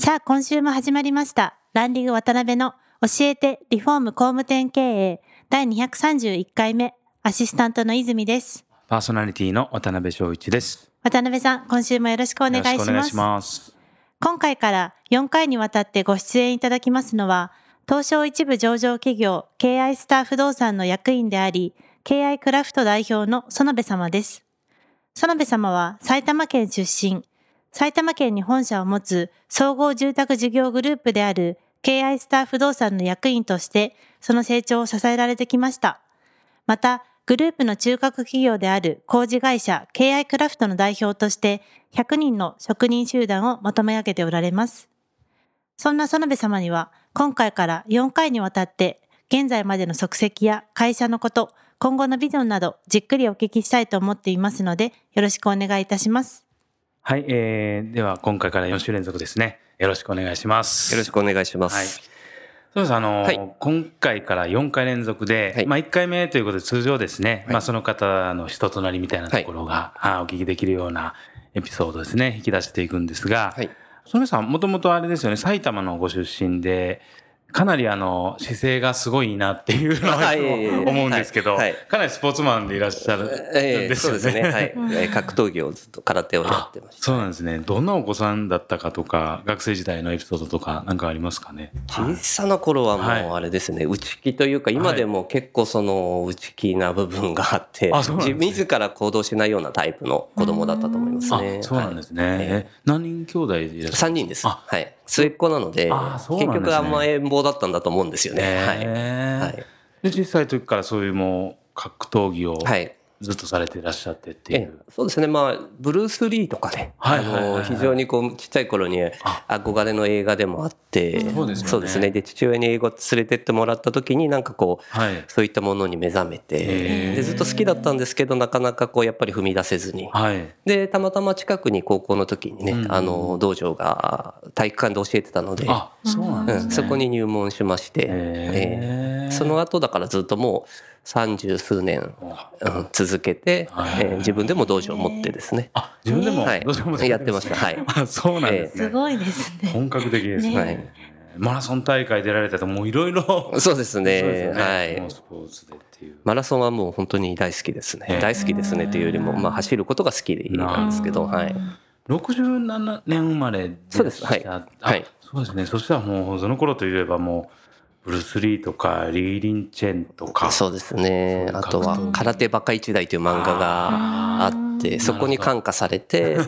さあ今週も始まりましたランリング渡辺の教えてリフォーム工務店経営第231回目アシスタントの泉ですパーソナリティの渡辺翔一です。渡辺さん今週もよろしくお願いしますよろしくお願いします。今回から4回にわたってご出演いただきますのは、東証一部上場企業 KI スター不動産の役員であり、KI クラフト代表の園部様です。園部様は埼玉県出身、埼玉県に本社を持つ総合住宅事業グループである KI スター不動産の役員として、その成長を支えられてきました。また、グループの中核企業である工事会社 KI クラフトの代表として100人の職人集団をまとめ上げておられます。そんな園部様には今回から4回にわたって現在までの足跡や会社のこと、今後のビジョンなどじっくりお聞きしたいと思っていますのでよろしくお願いいたします。はい、えー、では今回から4週連続ですね。よろしくお願いします。よろしくお願いします。はい。そうです。あの、はい今回から4回連続で、はいまあ1回目ということで通常ですね、はいまあその方の人となりみたいなところが、あお聞きできるようなエピソードですね、引き出していくんですが、はい。そのさん、もともとあれですよね、埼玉のご出身で、かなりあの、姿勢がすごいなっていうのははい思うんですけど、はいかなりスポーツマンでいらっしゃるんええですよね。そうですね。はい。えー格闘技をずっと空手をやってました。そうなんですね。どんなお子さんだったかとか、学生時代のエピソードとか、なんかありますかね？小さな頃ははいもうあれですね、内気というか、今でも結構その内気な部分があって、あそうなんですね自自ら行動しないようなタイプの子供だったと思いますあね。、そうなんですね。はいえ何人兄弟でいらっしゃる3人です。あはい。末っ子なので、結局あんま遠望だったんだと思うんですよね。はい。はい。で、小さい時からそういうもう、格闘技をはい。ずっとされていらっしゃってっていえう。そうですね、まあ、ブルース・リーとかね、あの非常にこうちっちゃい頃にあ憧れの映画でもあって、そうですよねね。で、父親に英語連れてってもらった時に、なんかこう、はい。そういったものに目覚めへて、ーでずっと好きだったんですけど、なかなかこう、やっぱり踏み出せずに。はい。で、たまたま近くに高校の時にね、うんあの、道場が体育館で教えてたので、あ、そうなんですね。うん、そこに入門しまして、えーその後だからずっともう三十数年、うん、続けて、はい。えー自分でも道場を持ってですね、あ、自分でも、はい。やってました。はい。あ、そうなんですね。すごいですね。本格的ですね。ね。マラソン大会出られたと、もういろいろ。そうですね。はい。スポーツでっていう。マラソンはもう本当に大好きですね。えー大好きですねというよりも、まあ走ることが好きなんですけど、はい。67年生まれでそうです。はい。あはい。そうですね。そしたらもう、その頃といえばもう、ブルース・リーとか、リー・リンチェンとか。そうですね。あとは、空手バカ一代という漫画があって、そこに感化されて、うん、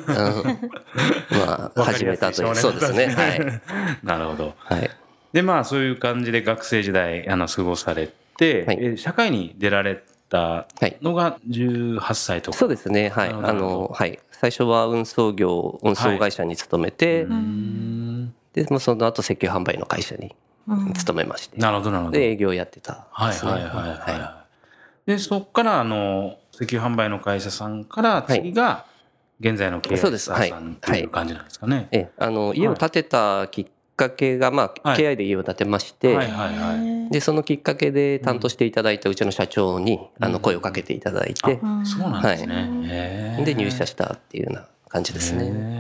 まあ、始めたという。そうですね。はい。なるほど。はい。で、まあ、そういう感じで学生時代、あの、過ごされて、はいえ社会に出られたのが18歳とか。そうですね。はい。あの、はい。最初は運送業、運送会社に勤めて、うーんで、もうその後石油販売の会社にうん勤めまして、なるほど、なるほど。で、営業やってた。はいはいはいはい。で、そこから、あの、石油販売の会社さんから、次が、現在の経営そうですはいさんっていう感じなんですかね。ええ、あの、家を建てたきっかけが、まあ、はい KI で家を建てまして、はいはいはい。で、そのきっかけで担当していただいたうちの社長に、あの、声をかけていただいて、うんそうなんですね。で、入社したっていうような感じですね。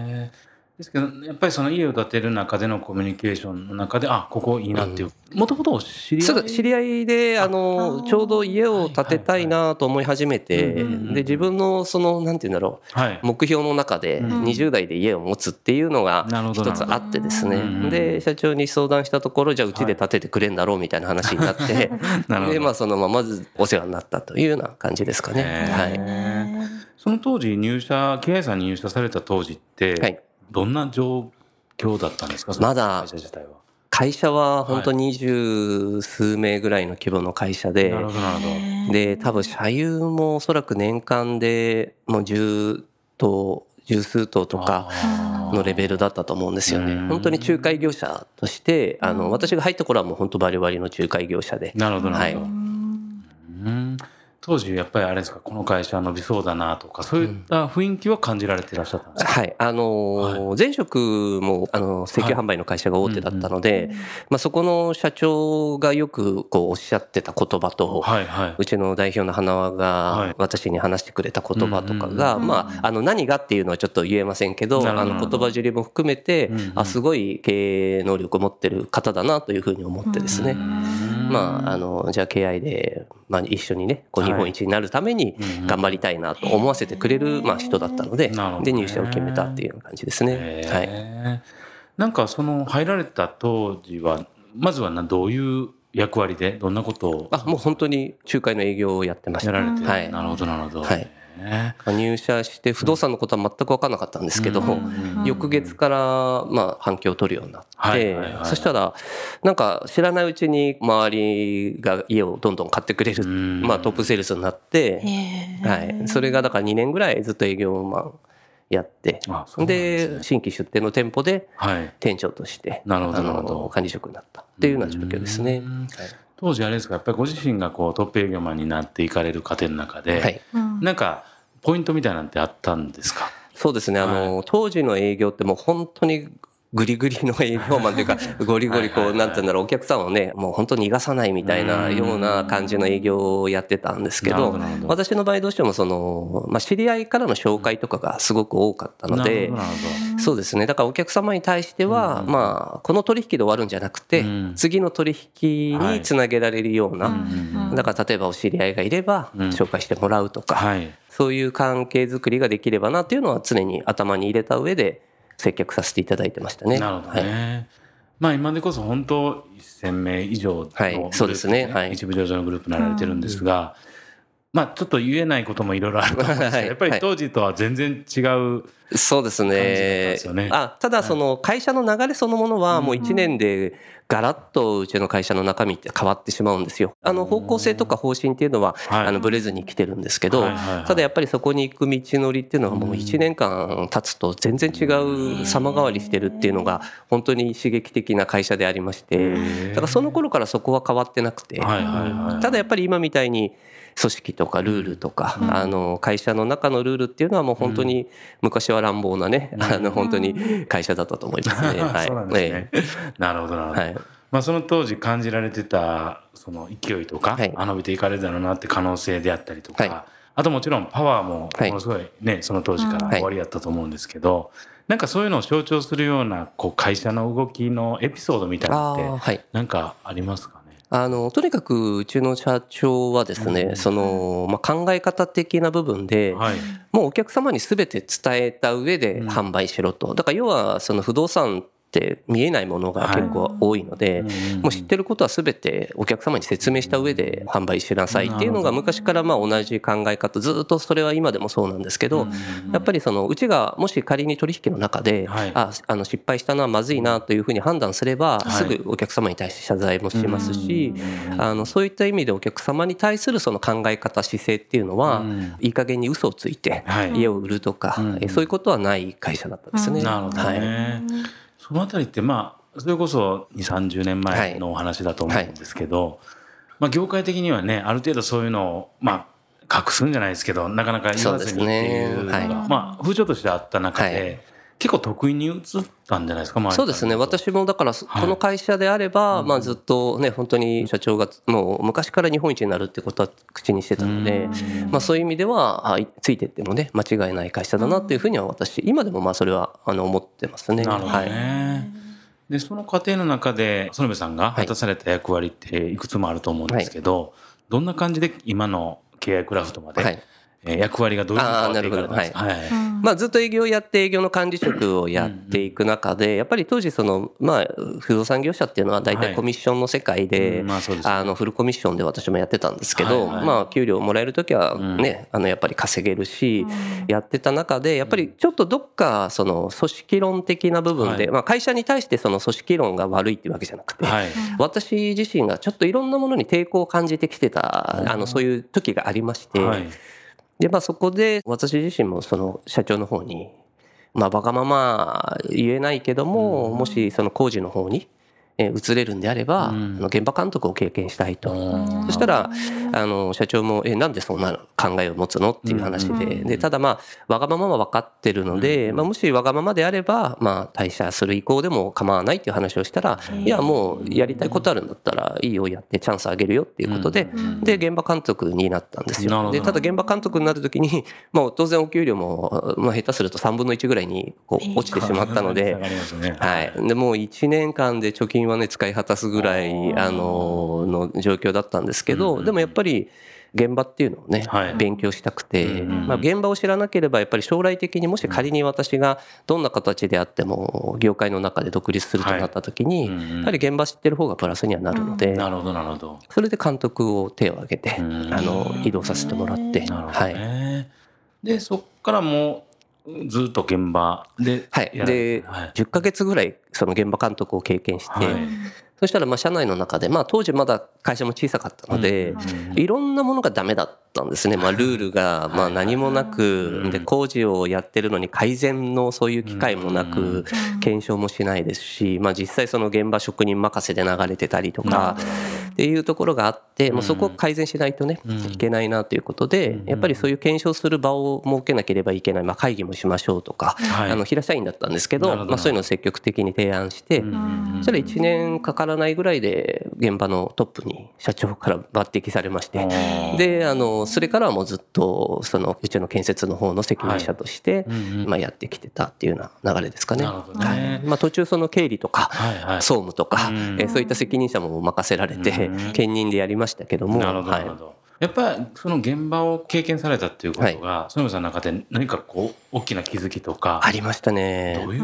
ですけど、やっぱりその家を建てる中でのコミュニケーションの中で、あ、ここいいなっていう。もともと知り合い知り合いで、あの、ちょうど家を建てたいなと思い始めて、で、自分のその、なんて言うんだろう、はい。目標の中でうん。20代で家を持つっていうのが一つあってですね。で社長に相談したところじゃあうちで建ててくれんだろうみたいな話になって なるほど。でまあそのままずお世話になったというような感じですかね。はい。その当時入社、経営さんに入社された当時って、はいどんな状況だったんですか？まだ会社自体は。会社は本当二十数名ぐらいの規模の会社でなるほど、なるほど。で多分社有もおそらく年間でもう10頭十数頭とかあのレベルだったと思うんですよねうん。本当に仲介業者として、あの、私が入った頃はもう本当バリバリの仲介業者で。なるほどなるほど、はいうん当時やっぱりあれですかこの会社伸びそうだなとかそういった雰囲気は感じられていらっしゃったんですか、はい。あのー前職も、あの、石油販売の会社が大手だったので、まあそこの社長がよくこうおっしゃってた言葉と、はいはい。うちの代表の花輪はい。が私に話してくれた言葉とかうんが、うんまあ、あの何がっていうのはちょっと言えませんけど、なるほど。あの言葉尻も含めてうんうん、あ、すごい経営能力を持ってる方だなというふうに思ってですね。まあ、あの、じゃあ KI で、まあ一緒にね、こうはい日本一になるために頑張りたいなと思わせてくれる、まあ人だったのでで入社を決めたっていう感じですね。はい。なんかその入られた当時はまずはなどういう役割でどんなことを？あ、もう本当に仲介の営業をやってました。やられて、はい。なるほどなるほど、はいへ入社して不動産のことは全く分からなかったんですけど、翌月から、まあ、反響を取るようになって、そしたら、なんか知らないうちに周りが家をどんどん買ってくれる、うん。まあ、トップセールスになって、はい。それがだから2年ぐらいずっと営業マンやって、ですね。で、新規出店の店舗ではい。店長として、なるほど。管理職になった。っていうような状況ですね。うん。当時あれですかやっぱりご自身がこうトップ営業マンになっていかれる過程の中で、はい。うん。なんかポイントみたいなんてあったんですか？そうですね。あの、当時の営業ってもう本当にグリグリの営業マンとい。うか、ゴリゴリこう、なんていうんだろう、お客さんをね、もう本当に逃がさないみたいなような感じの営業をやってたんですけど私の場合どうしてもその、まあ、知り合いからの紹介とかがすごく多かったのでそうですね。だからお客様に対しては、うんまあ、この取引で終わるんじゃなくてうん、次の取引につなげられるようど、な、うん。だから例えばお知り合いがいれば、うん。紹介してもらうとか、はいそういう関係づくりができればなっていうのは常に頭に入れた上で接客させていただいてましたね。なるほどはい。ね。まあ今でこそ本当1000名以上のグループはいそうですね。はい。一部上場のグループになられてるんですが、まあちょっと言えないこともいろいろあると思うんですけど、はい。やっぱり当時とは全然違う、そうですね。あただその会社の流れそのものはもう1年でガラッとうちの会社の中身って変わってしまうんですよ。あの方向性とか方針っていうのははい。あのブレずに来てるんですけどただやっぱりそこに行く道のりっていうのはもう1年間経つと全然違う様変わりしてるっていうのが本当に刺激的な会社でありましてだからその頃からそこは変わってなくて。ただやっぱり今みたいに組織とかルールとか、あの会社の中のルールっていうのはもう本当に昔は乱暴なね、あの本当に会社だったと思いますね。はい。そうなんですね。なるほどなるほど。はい。まあその当時感じられてたその勢いとか、はいあ伸びていかれるだろうなって可能性であったりとか、はいあともちろんパワーもはいものすごいね、その当時からはい終わりやったと思うんですけど、なんかそういうのを象徴するようなこう会社の動きのエピソードみたいなのってはい。なんかありますか？ね。あの、とにかくうちの社長はですね、うんその、まあ、考え方的な部分で、はい。もうお客様に全て伝えた上で販売しろと。だから要はその不動産って見えないものが結構多いので、もう知ってることは全てお客様に説明した上で販売しなさいっていうのが昔からまあ同じ考え方ずっとそれは今でもそうなんですけどやっぱりそのうちがもし仮に取引の中ではい。ああの失敗したのはまずいなというふうに判断すればはい。すぐお客様に対して謝罪もしますしうんあのそういった意味でお客様に対するその考え方姿勢っていうのはうん。いい加減に嘘をついてはい。家を売るとかそういうことはない会社だったですね。なるほどね。そのあたりってまあそれこそ2、30年前のお話だと思うんですけど、まあ業界的にはねある程度そういうのをまあ隠すんじゃないですけどなかなか言わずにっていうのがね。はい。まあ風潮としてあった中で、はい結構得意に移ったんじゃないですかそうですね。私もだから、こはいの会社であれば、まあずっとね、本当に社長がもう昔から日本一になるってことは口にしてたので、まあそういう意味では、ついてってもね、間違いない会社だなっていうふうには私、今でもまあそれはあの思ってますね。なるほどはい。ね。でその過程の中で園部さんが果たされた役割っていくつもあると思うんですけど、どんな感じで今の経営クラフトまで、役割がどういうふうに変わっていかれたんですか、あはい。まあずっと営業やって営業の管理職をやっていく中で、やっぱり当時その、まあ不動産業者っていうのは大はい。体コミッションの世界であのフルコミッションで私もやってたんですけど、はい。はいまあ給料もらえる時はね、あのやっぱり稼げるし、やってた中でやっぱりちょっとどっかその組織論的な部分で、はい。まあ会社に対してその組織論が悪いっていうわけじゃなくて、はい。私自身がちょっといろんなものに抵抗を感じてきてた、あのそういう時がありまして、はいで、まあそこで私自身もその社長の方に、まあ、わがまま言えないけども、もしその工事の方に移れるんであれば、うん、あの現場監督を経験したいと、そしたらあの社長も「えなんでそんな考えを持つの?」っていう話で,、でただまあわがままは分かってるので、まあ、もしわがままであれば、まあ、退社する意向でも構わないっていう話をしたら「いやもうやりたいことあるんだったらいいよやってチャンスあげるよ」っていうことで、で現場監督になったんですよ。でただ現場監督になる時に、まあ、当然お給料も、まあ、下手すると3分の1ぐらいにこう落ちてしまったので、はい、でもう1年間で貯金はね使い果たすぐらいあのの状況だったんですけど、でもやっぱり現場っていうのをね、勉強したくて、まあ、現場を知らなければやっぱり将来的にもし仮に私がどんな形であっても業界の中で独立するとなった時に、やはり現場知ってる方がプラスにはなるので、なるほどなるほど。それで監督を手を挙げて、あの移動させてもらって、はい、でそこからもずっと現場ではい。で、はい、10ヶ月ぐらいその現場監督を経験して、はい、そしたらまあ社内の中で、まあ、当時まだ会社も小さかったので、いろんなものがダメだったんですね、まあ、ルールがまあ何もなくで工事をやってるのに改善のそういう機会もなく検証もしないですし、まあ、実際その現場職人任せで流れてたりとかっていうところがあってもうそこを改善しないとねいけないなということでやっぱりそういう検証する場を設けなければいけない、まあ、会議もしましょうとか、あの平社員だったんですけどまあ、そういうのを積極的に提案してそしたら1年かからないぐらいで現場のトップに社長から抜擢されましてであのそれからはもうずっとそのうちの建設の方の責任者として、まあ、やってきてたっていうような流れですかね。はい。まあ、途中その経理とか総務とか、えそういった責任者も任せられて兼任でやりましたけども。なるほど、はいやっぱりその現場を経験されたっていうことが、園、は、さんの中で何かこう大きな気づきとかありましたね。どういう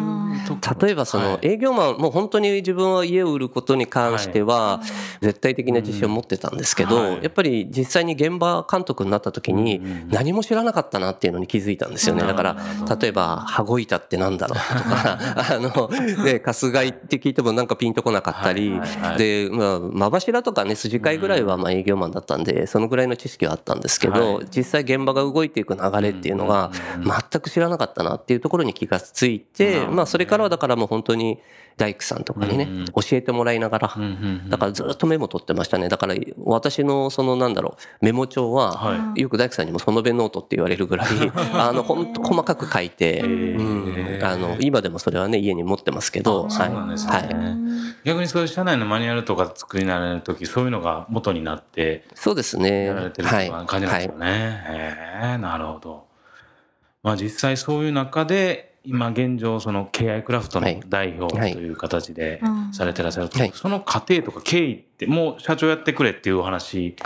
例えばその営業マン、もう本当に自分は家を売ることに関しては絶対的な自信を持ってたんですけど、やっぱり実際に現場監督になった時に何も知らなかったなっていうのに気づいたんですよね。だから例えば羽子板ってなんだろうとか あので春日井って聞いてもなんかピンとこなかったり、でまあま柱とかね筋交いぐらいはまあ営業マンだったんでそのぐらいの知識はあったんですけど、実際現場が動いていく流れっていうのが全く知らなかったなっていうところに気がついて、まあそれからはだからもう本当に大工さんとかにね、教えてもらいながら、だからずっとメモ取ってましたね。だから私のそのなんだろう、メモ帳は、よく大工さんにも園部ノートって言われるぐらい、あの、本当細かく書いて、うん、あの、今でもそれはね、家に持ってますけど、はい。はい。逆にそういう社内のマニュアルとか作りなられる時、そういうのが元になって、そうですね。やられてる感じなんですよね。はい、へえ、なるほど。まあ実際そういう中で、今現状その KI クラフトの代表という形でされてらっしゃると、はい。はい、その過程とか経緯ってもう社長やってくれっていうお話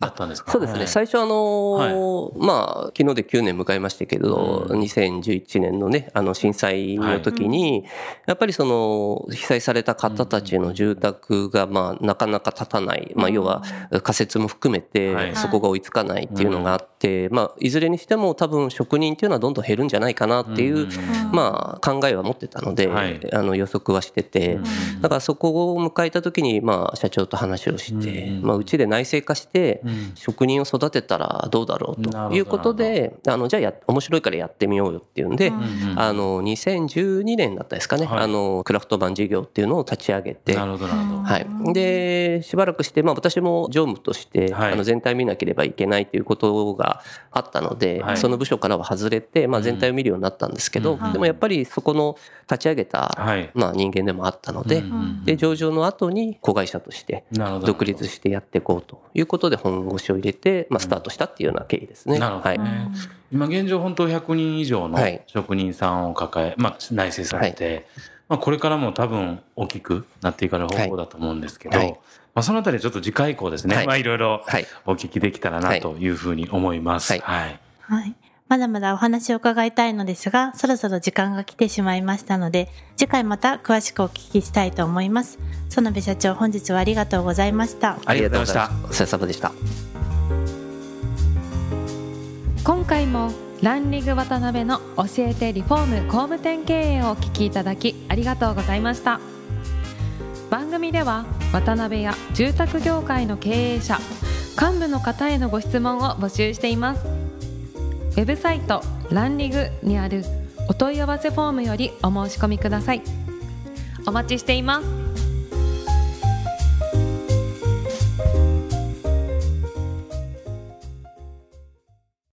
だったんですか？そうですね、はい、最初あのーはい、まあ昨日で9年迎えましたけど、うん、2011年のねあの震災の時に、はい、やっぱりその被災された方たちの住宅がまあなかなか建たない、まあ、要は仮設も含めてそこが追いつかないっていうのがあって、まあ、いずれにしても多分職人っていうのはどんどん減るんじゃないかなっていう、まあ、考えは持ってたので、あの予測はしてて、だからそこを迎えた時にまあ社長と話をして、まあ、うちで内製化して職人を育てたらどうだろうと。いうことで、あのじゃあや面白いからやってみようよっていうんで、あの2012年だったですかね、あのクラフト版事業っていうのを立ち上げて、はい、でしばらくして、まあ、私も常務として、あの全体見なければいけないということがあったので、その部署からは外れて、まあ、全体を見るようになったんですけど、でもやっぱりそこの立ち上げた、まあ、人間でもあったので,、で上場の後に子会社として独立してやっていこうということで本本腰を入れて、まあ、スタートしたっていうような経緯ですね。なるほど、ね、はい、今現状本当100人以上の職人さんを抱え、まあ、内製されて、はい、まあ、これからも多分大きくなっていかれる方向だと思うんですけど、はい、まあ、そのあたりちょっと次回以降ですね、はい。まあ、いろいろお聞きできたらなというふうに思います。はい、はいまだまだお話を伺いたいのですが、そろそろ時間が来てしまいましたので、次回また詳しくお聞きしたいと思います。園部社長、本日はありがとうございました。ありがとうございました。お疲れ様でした。今回もランリグ渡辺の教えてリフォーム工務店経営をお聞きいただきありがとうございました番組では渡辺や住宅業界の経営者幹部の方へのご質問を募集していますウェブサイトランリグにあるお問い合わせフォームよりお申し込みください。お待ちしています。